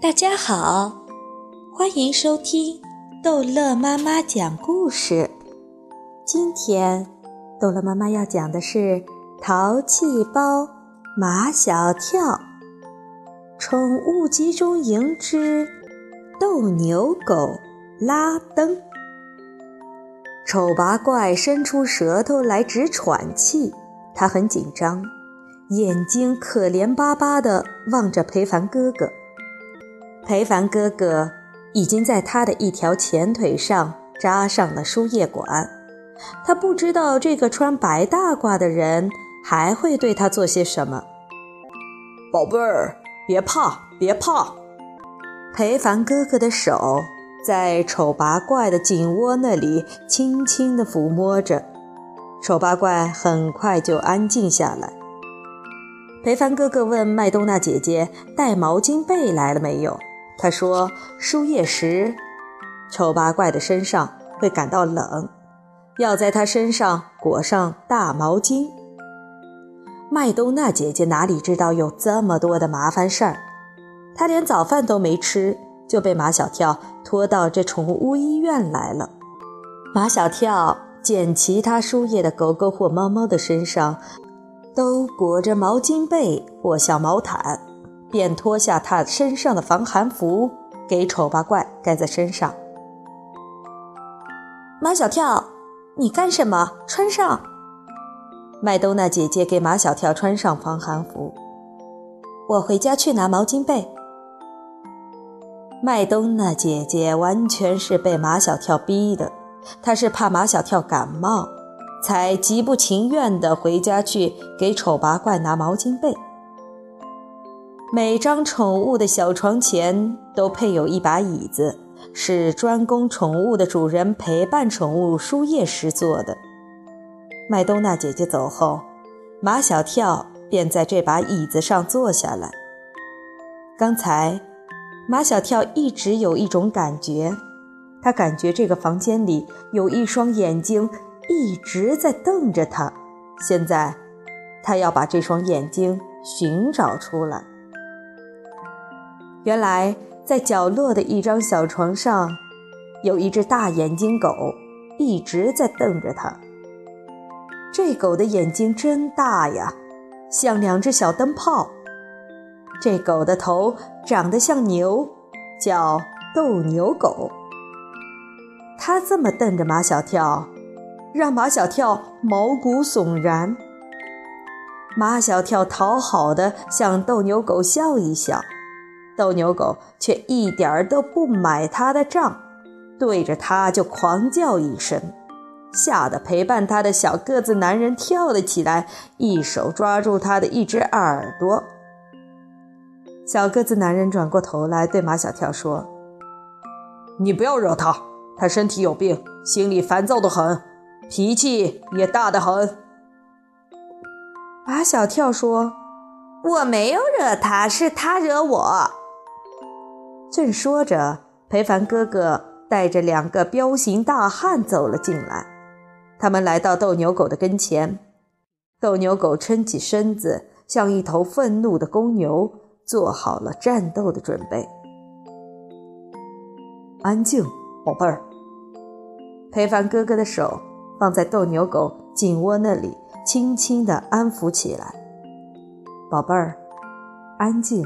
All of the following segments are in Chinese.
大家好，欢迎收听逗乐妈妈讲故事。今天，逗乐妈妈要讲的是《淘气包马小跳宠物集中营之斗牛狗拉登》。丑八怪伸出舌头来直喘气，他很紧张，眼睛可怜巴巴地望着裴凡哥哥。裴凡哥哥已经在他的一条前腿上扎上了输液管，他不知道这个穿白大褂的人还会对他做些什么。宝贝儿，别怕，别怕。裴凡哥哥的手在丑八怪的颈窝那里轻轻地抚摸着，丑八怪很快就安静下来。裴凡哥哥问麦冬娜姐姐：“带毛巾被来了没有？”他说：“输液时，丑八怪的身上会感到冷，要在他身上裹上大毛巾。”麦冬娜姐姐哪里知道有这么多的麻烦事儿？她连早饭都没吃，就被马小跳拖到这宠物医院来了。马小跳见其他输液的狗狗或猫猫的身上都裹着毛巾被或小毛毯。便脱下他身上的防寒服，给丑八怪盖在身上。马小跳，你干什么？穿上。麦冬娜姐姐给马小跳穿上防寒服。我回家去拿毛巾被。麦冬娜姐姐完全是被马小跳逼的，她是怕马小跳感冒，才极不情愿地回家去给丑八怪拿毛巾被。每张宠物的小床前都配有一把椅子，是专供宠物的主人陪伴宠物输液时坐的。麦冬娜姐姐走后，马小跳便在这把椅子上坐下来。刚才，马小跳一直有一种感觉，他感觉这个房间里有一双眼睛一直在瞪着他。现在，他要把这双眼睛寻找出来。原来，在角落的一张小床上，有一只大眼睛狗，一直在瞪着他。这狗的眼睛真大呀，像两只小灯泡。这狗的头长得像牛，叫斗牛狗。它这么瞪着马小跳，让马小跳毛骨悚然。马小跳讨好的向斗牛狗笑一笑。斗牛狗却一点儿都不买他的账，对着他就狂叫一声，吓得陪伴他的小个子男人跳了起来，一手抓住他的一只耳朵。小个子男人转过头来对马小跳说：“你不要惹他，他身体有病，心里烦躁的很，脾气也大得很。”马小跳说：“我没有惹他，是他惹我。”正说着，裴凡哥哥带着两个彪形大汉走了进来。他们来到斗牛狗的跟前，斗牛狗撑起身子，像一头愤怒的公牛，做好了战斗的准备。安静，宝贝儿。裴凡哥哥的手放在斗牛狗颈窝那里，轻轻地安抚起来。宝贝儿，安静，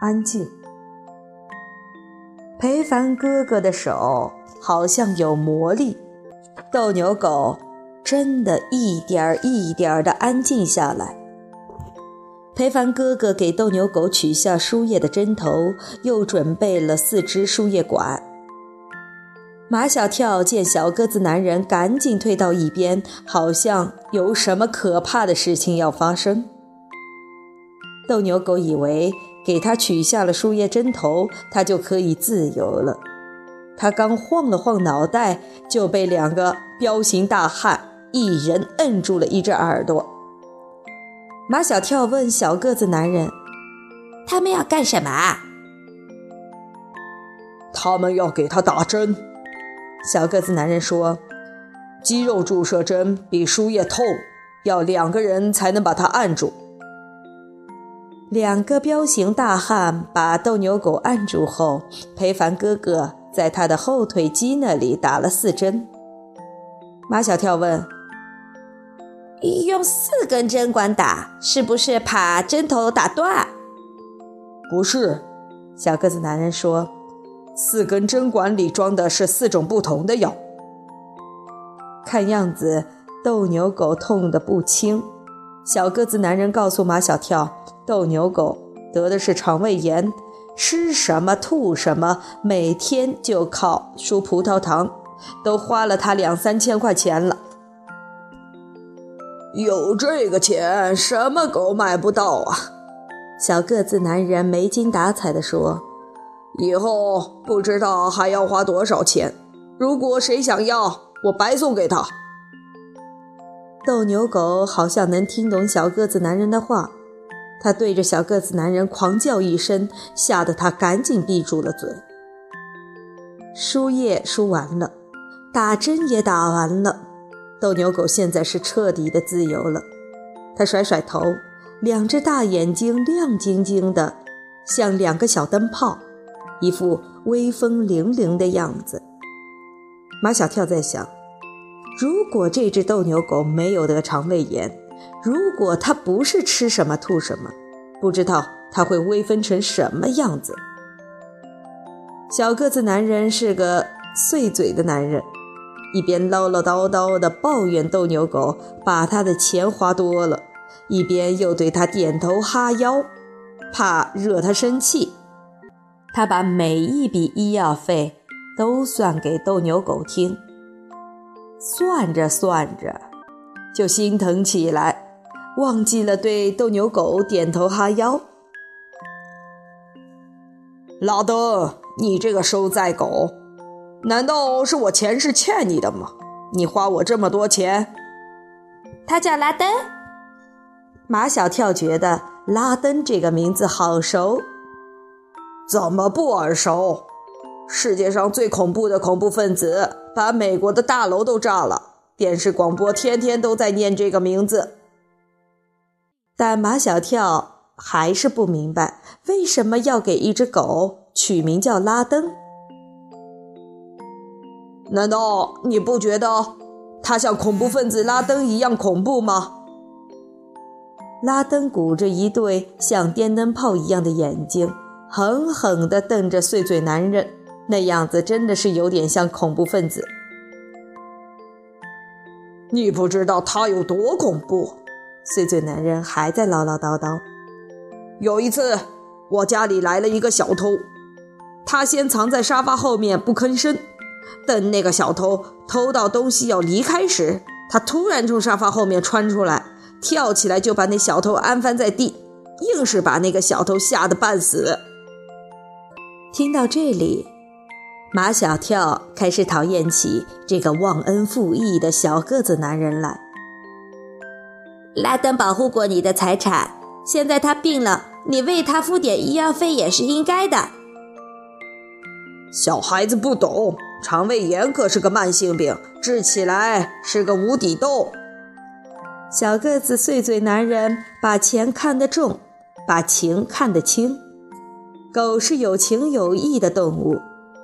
安静。裴凡哥哥的手好像有魔力，斗牛狗真的一点儿一点儿地安静下来。裴凡哥哥给斗牛狗取下输液的针头，又准备了四支输液管。马小跳见小个子男人赶紧退到一边，好像有什么可怕的事情要发生。斗牛狗以为。给他取下了输液针头，他就可以自由了。他刚晃了晃脑袋，就被两个彪形大汉一人摁住了一只耳朵。马小跳问小个子男人：“他们要干什么？”他们要给他打针。小个子男人说：“肌肉注射针比输液痛，要两个人才能把它按住。”两个彪形大汉把斗牛狗按住后，裴凡哥哥在他的后腿肌那里打了四针。马小跳问：“用四根针管打，是不是怕针头打断？”“不是。”小个子男人说，“四根针管里装的是四种不同的药。”看样子斗牛狗痛得不轻。小个子男人告诉马小跳。斗牛狗得的是肠胃炎，吃什么吐什么，每天就靠输葡萄糖，都花了他两三千块钱了。有这个钱，什么狗买不到啊？小个子男人没精打采地说：“以后不知道还要花多少钱。如果谁想要，我白送给他。”斗牛狗好像能听懂小个子男人的话。他对着小个子男人狂叫一声，吓得他赶紧闭住了嘴。输液输完了，打针也打完了，斗牛狗现在是彻底的自由了。他甩甩头，两只大眼睛亮晶晶的，像两个小灯泡，一副威风凛凛的样子。马小跳在想，如果这只斗牛狗没有得肠胃炎，如果他不是吃什么吐什么，不知道他会威风成什么样子。小个子男人是个碎嘴的男人，一边唠唠叨叨地抱怨斗牛狗把他的钱花多了，一边又对他点头哈腰，怕惹他生气。他把每一笔医药费都算给斗牛狗听，算着算着。就心疼起来，忘记了对斗牛狗点头哈腰。拉登，你这个收债狗，难道是我前世欠你的吗？你花我这么多钱。他叫拉登。马小跳觉得拉登这个名字好熟，怎么不耳熟？世界上最恐怖的恐怖分子，把美国的大楼都炸了。电视广播天天都在念这个名字，但马小跳还是不明白为什么要给一只狗取名叫拉登。难道你不觉得他像恐怖分子拉登一样恐怖吗？拉登鼓着一对像电灯泡一样的眼睛，狠狠地瞪着碎嘴男人，那样子真的是有点像恐怖分子。你不知道他有多恐怖，碎嘴男人还在唠唠叨叨。有一次，我家里来了一个小偷，他先藏在沙发后面不吭声，等那个小偷偷到东西要离开时，他突然从沙发后面窜出来，跳起来就把那小偷安翻在地，硬是把那个小偷吓得半死。听到这里。马小跳开始讨厌起这个忘恩负义的小个子男人来。拉登保护过你的财产，现在他病了，你为他付点医药费也是应该的。小孩子不懂，肠胃炎可是个慢性病，治起来是个无底洞。小个子碎嘴男人把钱看得重，把情看得轻。狗是有情有义的动物。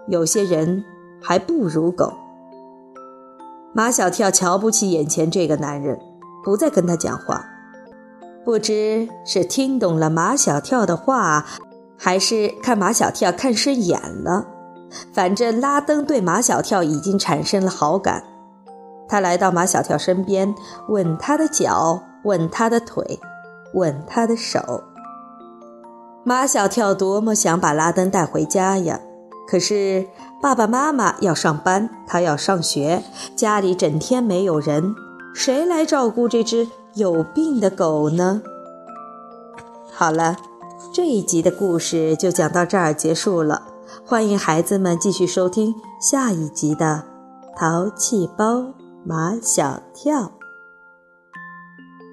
有些人还不如狗。马小跳瞧不起眼前这个男人，不再跟他讲话。不知是听懂了马小跳的话，还是看马小跳看顺眼了。反正拉登对马小跳已经产生了好感。他来到马小跳身边，吻他的脚，吻他的腿，吻他的手。马小跳多么想把拉登带回家呀！可是爸爸妈妈要上班，他要上学，家里整天没有人，谁来照顾这只有病的狗呢？好了，这一集的故事就讲到这儿结束了，欢迎孩子们继续收听下一集的《淘气包马小跳》。